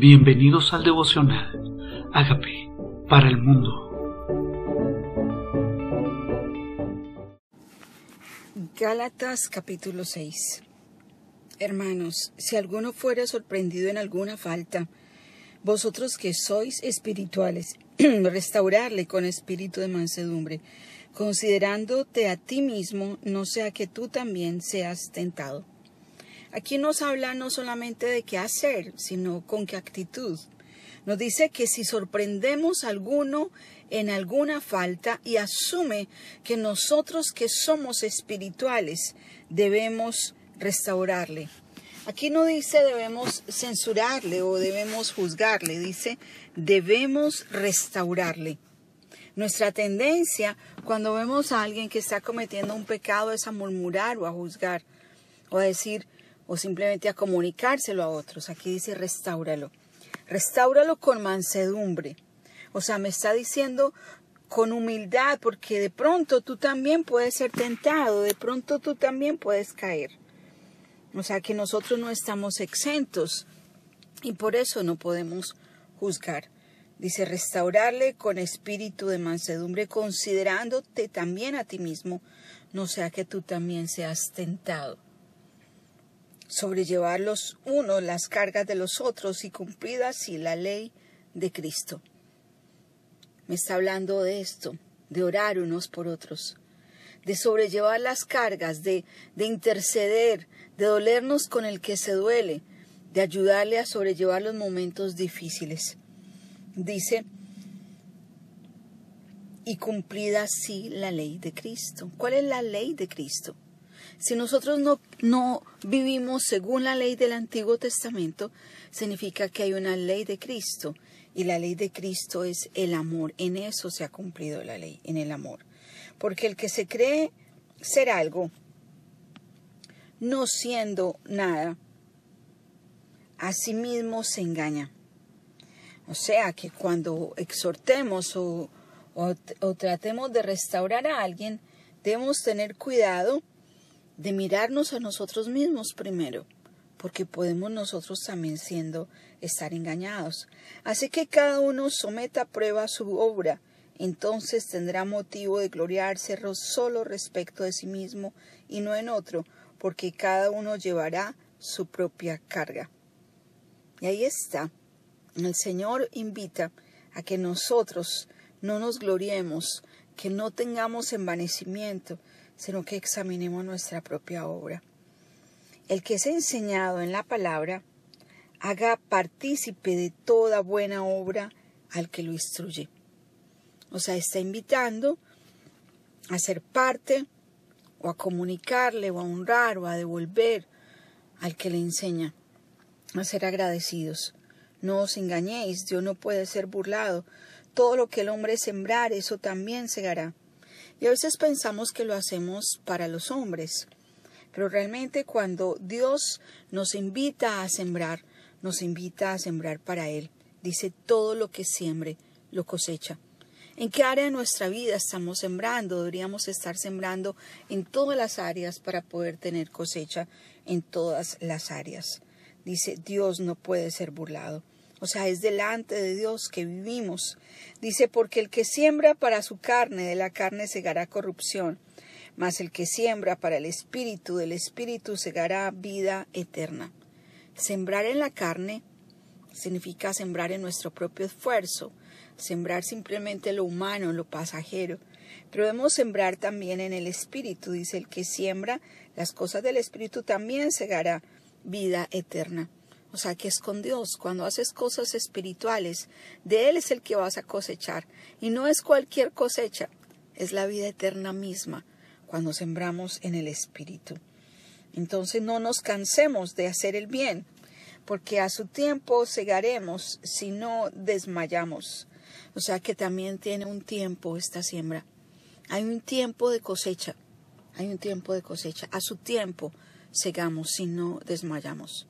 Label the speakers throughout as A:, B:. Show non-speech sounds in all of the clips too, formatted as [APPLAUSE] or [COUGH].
A: Bienvenidos al devocional. Hágame para el mundo.
B: Gálatas capítulo 6 Hermanos, si alguno fuera sorprendido en alguna falta, vosotros que sois espirituales, [CLEARS THROAT] restaurarle con espíritu de mansedumbre, considerándote a ti mismo, no sea que tú también seas tentado. Aquí nos habla no solamente de qué hacer, sino con qué actitud. Nos dice que si sorprendemos a alguno en alguna falta y asume que nosotros que somos espirituales debemos restaurarle. Aquí no dice debemos censurarle o debemos juzgarle, dice debemos restaurarle. Nuestra tendencia cuando vemos a alguien que está cometiendo un pecado es a murmurar o a juzgar o a decir, o simplemente a comunicárselo a otros. Aquí dice restáuralo. Restáuralo con mansedumbre. O sea, me está diciendo con humildad, porque de pronto tú también puedes ser tentado, de pronto tú también puedes caer. O sea que nosotros no estamos exentos y por eso no podemos juzgar. Dice, restaurarle con espíritu de mansedumbre, considerándote también a ti mismo, no sea que tú también seas tentado sobrellevar los unos las cargas de los otros y cumplir así la ley de Cristo. Me está hablando de esto, de orar unos por otros, de sobrellevar las cargas, de, de interceder, de dolernos con el que se duele, de ayudarle a sobrellevar los momentos difíciles. Dice, y cumplida así la ley de Cristo. ¿Cuál es la ley de Cristo? Si nosotros no, no vivimos según la ley del Antiguo Testamento, significa que hay una ley de Cristo y la ley de Cristo es el amor. En eso se ha cumplido la ley, en el amor. Porque el que se cree ser algo, no siendo nada, a sí mismo se engaña. O sea que cuando exhortemos o, o tratemos de restaurar a alguien, debemos tener cuidado de mirarnos a nosotros mismos primero, porque podemos nosotros también siendo estar engañados. Así que cada uno someta a prueba su obra, entonces tendrá motivo de gloriarse solo respecto de sí mismo y no en otro, porque cada uno llevará su propia carga. Y ahí está. El Señor invita a que nosotros no nos gloriemos, que no tengamos envanecimiento, sino que examinemos nuestra propia obra. El que es enseñado en la palabra, haga partícipe de toda buena obra al que lo instruye. O sea, está invitando a ser parte o a comunicarle o a honrar o a devolver al que le enseña, a ser agradecidos. No os engañéis, Dios no puede ser burlado. Todo lo que el hombre sembrar, eso también segará. Y a veces pensamos que lo hacemos para los hombres, pero realmente cuando Dios nos invita a sembrar, nos invita a sembrar para Él. Dice, todo lo que siembre, lo cosecha. ¿En qué área de nuestra vida estamos sembrando? Deberíamos estar sembrando en todas las áreas para poder tener cosecha en todas las áreas. Dice, Dios no puede ser burlado. O sea, es delante de Dios que vivimos. Dice, porque el que siembra para su carne, de la carne segará corrupción, mas el que siembra para el espíritu, del espíritu segará vida eterna. Sembrar en la carne significa sembrar en nuestro propio esfuerzo, sembrar simplemente lo humano, lo pasajero. Pero debemos sembrar también en el espíritu, dice el que siembra las cosas del espíritu también segará vida eterna. O sea, que es con Dios. Cuando haces cosas espirituales, de Él es el que vas a cosechar. Y no es cualquier cosecha, es la vida eterna misma cuando sembramos en el Espíritu. Entonces no nos cansemos de hacer el bien, porque a su tiempo segaremos si no desmayamos. O sea que también tiene un tiempo esta siembra. Hay un tiempo de cosecha. Hay un tiempo de cosecha. A su tiempo segamos si no desmayamos.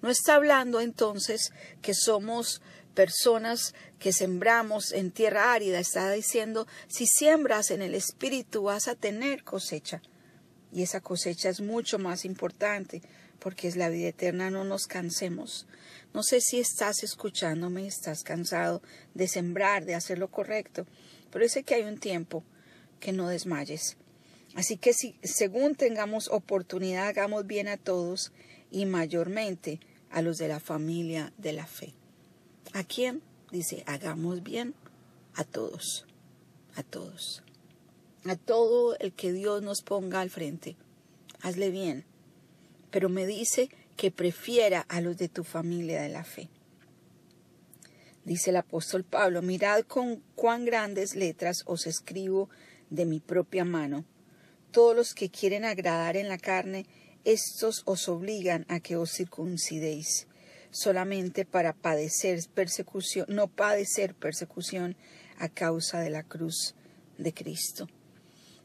B: No está hablando entonces que somos personas que sembramos en tierra árida, está diciendo, si siembras en el Espíritu vas a tener cosecha. Y esa cosecha es mucho más importante, porque es la vida eterna, no nos cansemos. No sé si estás escuchándome, estás cansado de sembrar, de hacer lo correcto, pero sé que hay un tiempo que no desmayes. Así que si según tengamos oportunidad, hagamos bien a todos y mayormente a los de la familia de la fe. ¿A quién? Dice, hagamos bien a todos, a todos, a todo el que Dios nos ponga al frente. Hazle bien. Pero me dice que prefiera a los de tu familia de la fe. Dice el apóstol Pablo, mirad con cuán grandes letras os escribo de mi propia mano. Todos los que quieren agradar en la carne, estos os obligan a que os circuncidéis, solamente para padecer persecución, no padecer persecución a causa de la cruz de Cristo.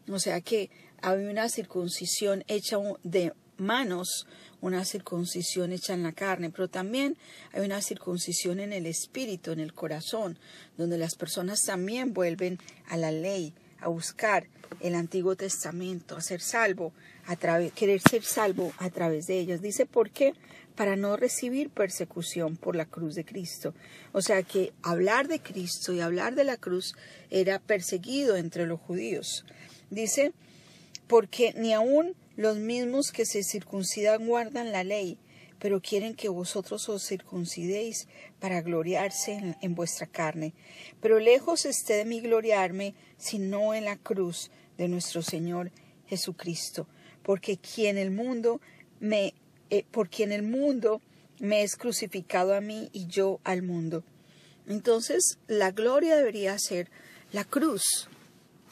B: O sea que había una circuncisión hecha de manos, una circuncisión hecha en la carne, pero también hay una circuncisión en el espíritu, en el corazón, donde las personas también vuelven a la ley, a buscar el Antiguo Testamento, a ser salvo, a través, querer ser salvo a través de ellos. Dice, ¿por qué? Para no recibir persecución por la cruz de Cristo. O sea que hablar de Cristo y hablar de la cruz era perseguido entre los judíos. Dice, porque ni aun los mismos que se circuncidan guardan la ley, pero quieren que vosotros os circuncidéis para gloriarse en, vuestra carne. Pero lejos esté de mí gloriarme, sino en la cruz de nuestro Señor Jesucristo, porque quien el mundo me, eh, por quien el mundo me es crucificado a mí y yo al mundo. Entonces, la gloria debería ser la cruz,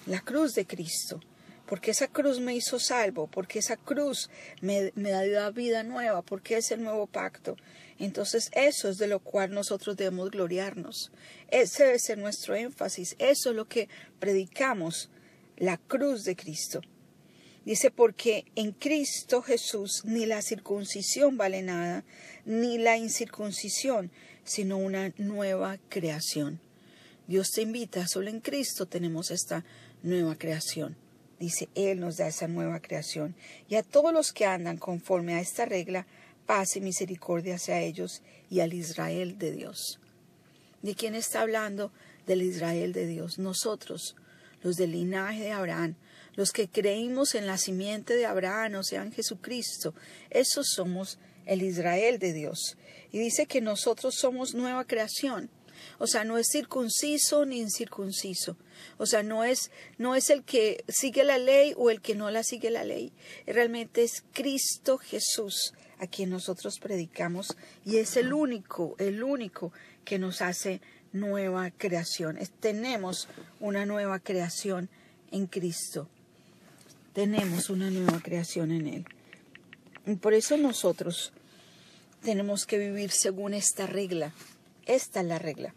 B: la cruz de Cristo porque esa cruz me hizo salvo, porque esa cruz me, me da vida nueva, porque es el nuevo pacto. Entonces eso es de lo cual nosotros debemos gloriarnos. Ese debe ser nuestro énfasis, eso es lo que predicamos, la cruz de Cristo. Dice, porque en Cristo Jesús ni la circuncisión vale nada, ni la incircuncisión, sino una nueva creación. Dios te invita, solo en Cristo tenemos esta nueva creación dice Él nos da esa nueva creación. Y a todos los que andan conforme a esta regla, paz y misericordia hacia ellos y al Israel de Dios. ¿De quién está hablando? Del Israel de Dios. Nosotros, los del linaje de Abraham, los que creímos en la simiente de Abraham, o sea, en Jesucristo, esos somos el Israel de Dios. Y dice que nosotros somos nueva creación. O sea, no es circunciso ni incircunciso. O sea, no es, no es el que sigue la ley o el que no la sigue la ley. Realmente es Cristo Jesús a quien nosotros predicamos y es el único, el único que nos hace nueva creación. tenemos una nueva creación en Cristo. Tenemos una nueva creación en Él. Y por eso nosotros tenemos que vivir según esta regla. Esta es la regla.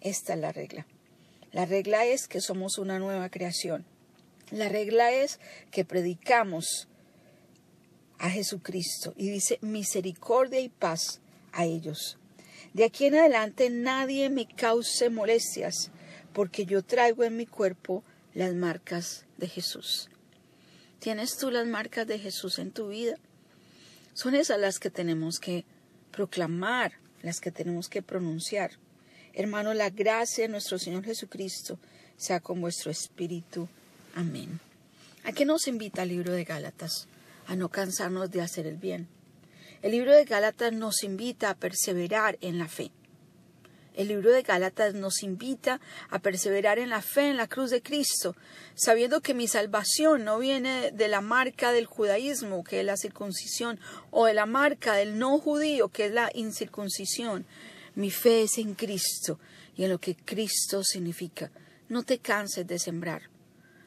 B: Esta es la regla. La regla es que somos una nueva creación. La regla es que predicamos a Jesucristo y dice misericordia y paz a ellos. De aquí en adelante nadie me cause molestias, porque yo traigo en mi cuerpo las marcas de Jesús. ¿Tienes tú las marcas de Jesús en tu vida? Son esas las que tenemos que proclamar, las que tenemos que pronunciar. Hermano, la gracia de nuestro Señor Jesucristo sea con vuestro espíritu. Amén. ¿A qué nos invita el libro de Gálatas? A no cansarnos de hacer el bien. El libro de Gálatas nos invita a perseverar en la fe. El libro de Gálatas nos invita a perseverar en la fe en la cruz de Cristo, sabiendo que mi salvación no viene de la marca del judaísmo, que es la circuncisión, o de la marca del no judío, que es la incircuncisión, mi fe es en Cristo y en lo que Cristo significa. No te canses de sembrar.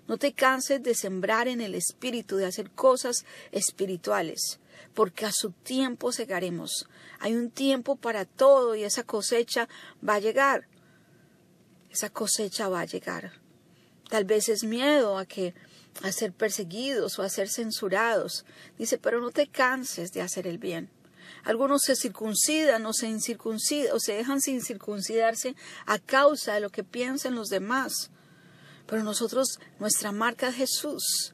B: No te canses de sembrar en el Espíritu, de hacer cosas espirituales, porque a su tiempo segaremos. Hay un tiempo para todo y esa cosecha va a llegar. Esa cosecha va a llegar. Tal vez es miedo a que a ser perseguidos o a ser censurados. Dice, pero no te canses de hacer el bien. Algunos se circuncidan o se incircuncidan o se dejan sin circuncidarse a causa de lo que piensan los demás. Pero nosotros, nuestra marca es Jesús.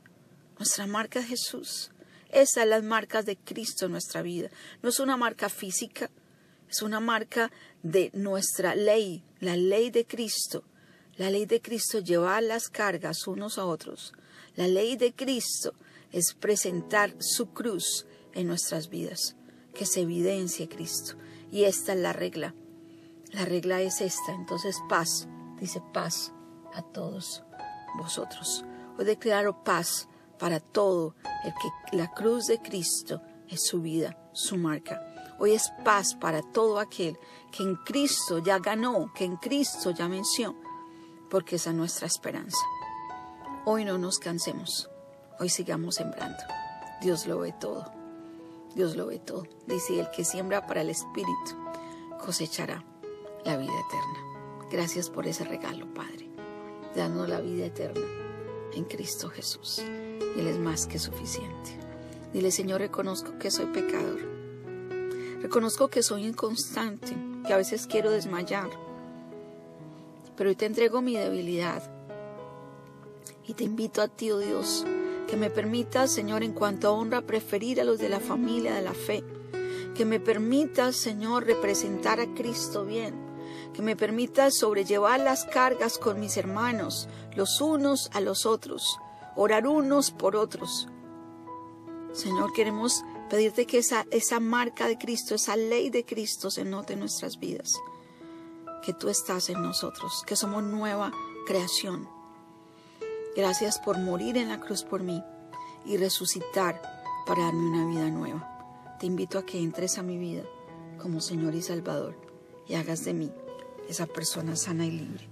B: Nuestra marca es Jesús. Esas son las marcas de Cristo en nuestra vida. No es una marca física, es una marca de nuestra ley, la ley de Cristo. La ley de Cristo llevar las cargas unos a otros. La ley de Cristo es presentar su cruz en nuestras vidas, que se evidencie Cristo. Y esta es la regla. La regla es esta. Entonces paz, dice paz a todos vosotros. Hoy declaro paz para todo el que la cruz de Cristo es su vida, su marca. Hoy es paz para todo aquel que en Cristo ya ganó, que en Cristo ya venció, porque esa es nuestra esperanza. Hoy no nos cansemos, hoy sigamos sembrando. Dios lo ve todo, Dios lo ve todo. Dice, el que siembra para el Espíritu cosechará la vida eterna. Gracias por ese regalo, Padre. Danos la vida eterna en Cristo Jesús. Él es más que suficiente. Dile, Señor, reconozco que soy pecador. Reconozco que soy inconstante, que a veces quiero desmayar. Pero hoy te entrego mi debilidad. Y te invito a ti, oh Dios, que me permitas, Señor, en cuanto a honra, preferir a los de la familia de la fe. Que me permitas, Señor, representar a Cristo bien. Que me permitas sobrellevar las cargas con mis hermanos, los unos a los otros orar unos por otros. Señor, queremos pedirte que esa, marca de Cristo, esa ley de Cristo se note en nuestras vidas. Que tú estás en nosotros, que somos nueva creación. Gracias por morir en la cruz por mí y resucitar para darme una vida nueva. Te invito a que entres a mi vida como Señor y Salvador y hagas de mí esa persona sana y libre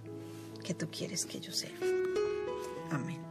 B: que tú quieres que yo sea. Amén.